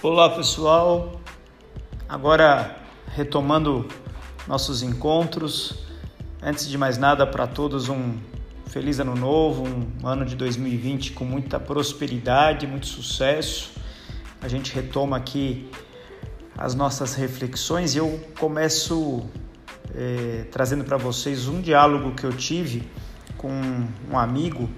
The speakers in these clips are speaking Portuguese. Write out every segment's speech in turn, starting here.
Olá pessoal, agora retomando nossos encontros. Antes de mais nada, para todos um feliz ano novo, um ano de 2020 com muita prosperidade, muito sucesso. A gente retoma aqui as nossas reflexões e eu começo é, trazendo para vocês um diálogo que eu tive com um amigo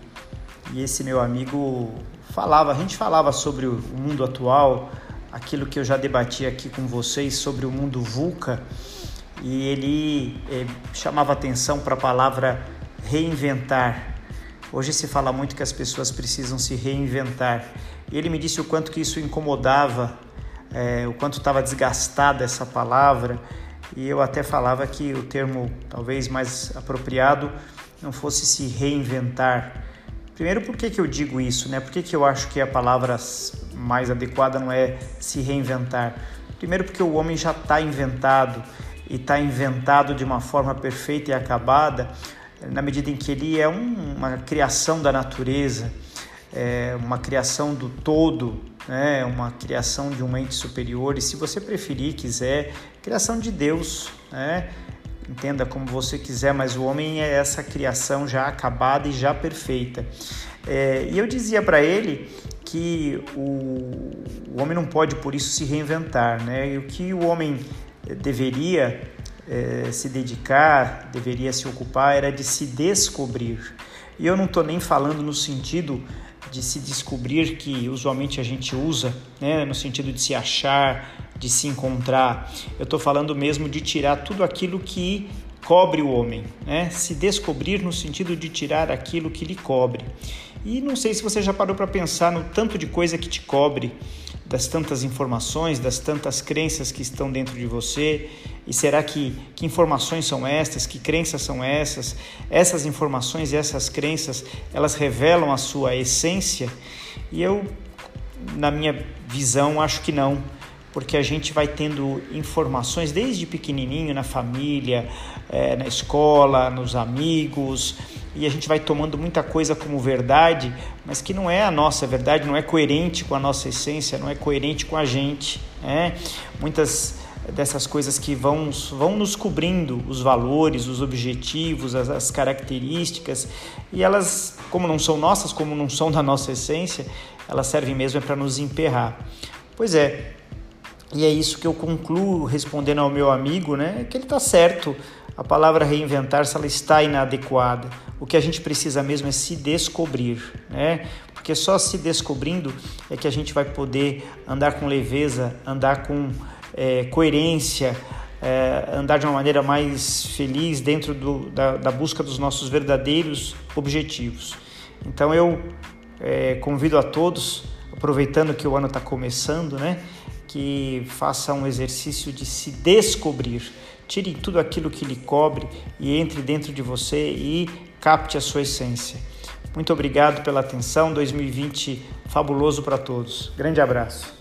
e esse meu amigo falava, a gente falava sobre o mundo atual, aquilo que eu já debati aqui com vocês sobre o mundo VUCA e ele eh, chamava atenção para a palavra reinventar. Hoje se fala muito que as pessoas precisam se reinventar. E ele me disse o quanto que isso incomodava, eh, o quanto estava desgastada essa palavra. E eu até falava que o termo talvez mais apropriado não fosse se reinventar. Primeiro, por que, que eu digo isso? Né? Por que, que eu acho que a palavra mais adequada não é se reinventar. Primeiro, porque o homem já está inventado e está inventado de uma forma perfeita e acabada, na medida em que ele é um, uma criação da natureza, é uma criação do todo, né? uma criação de um ente superior, e se você preferir, quiser, criação de Deus. Né? Entenda como você quiser, mas o homem é essa criação já acabada e já perfeita. É, e eu dizia para ele que o, o homem não pode por isso se reinventar, né? E o que o homem deveria é, se dedicar, deveria se ocupar era de se descobrir. E eu não estou nem falando no sentido de se descobrir que usualmente a gente usa, né, no sentido de se achar, de se encontrar. Eu estou falando mesmo de tirar tudo aquilo que cobre o homem, né? Se descobrir no sentido de tirar aquilo que lhe cobre. E não sei se você já parou para pensar no tanto de coisa que te cobre, das tantas informações, das tantas crenças que estão dentro de você. E será que, que informações são estas? Que crenças são essas? Essas informações e essas crenças, elas revelam a sua essência? E eu, na minha visão, acho que não porque a gente vai tendo informações desde pequenininho na família, é, na escola, nos amigos, e a gente vai tomando muita coisa como verdade, mas que não é a nossa verdade, não é coerente com a nossa essência, não é coerente com a gente. Né? Muitas dessas coisas que vão, vão nos cobrindo os valores, os objetivos, as, as características, e elas, como não são nossas, como não são da nossa essência, elas servem mesmo para nos emperrar. Pois é, e é isso que eu concluo respondendo ao meu amigo, né? Que ele está certo. A palavra reinventar-se ela está inadequada. O que a gente precisa mesmo é se descobrir, né? Porque só se descobrindo é que a gente vai poder andar com leveza, andar com é, coerência, é, andar de uma maneira mais feliz dentro do, da, da, busca dos nossos verdadeiros objetivos. Então eu é, convido a todos, aproveitando que o ano está começando, né? Que faça um exercício de se descobrir. Tire tudo aquilo que lhe cobre e entre dentro de você e capte a sua essência. Muito obrigado pela atenção. 2020 fabuloso para todos. Grande abraço.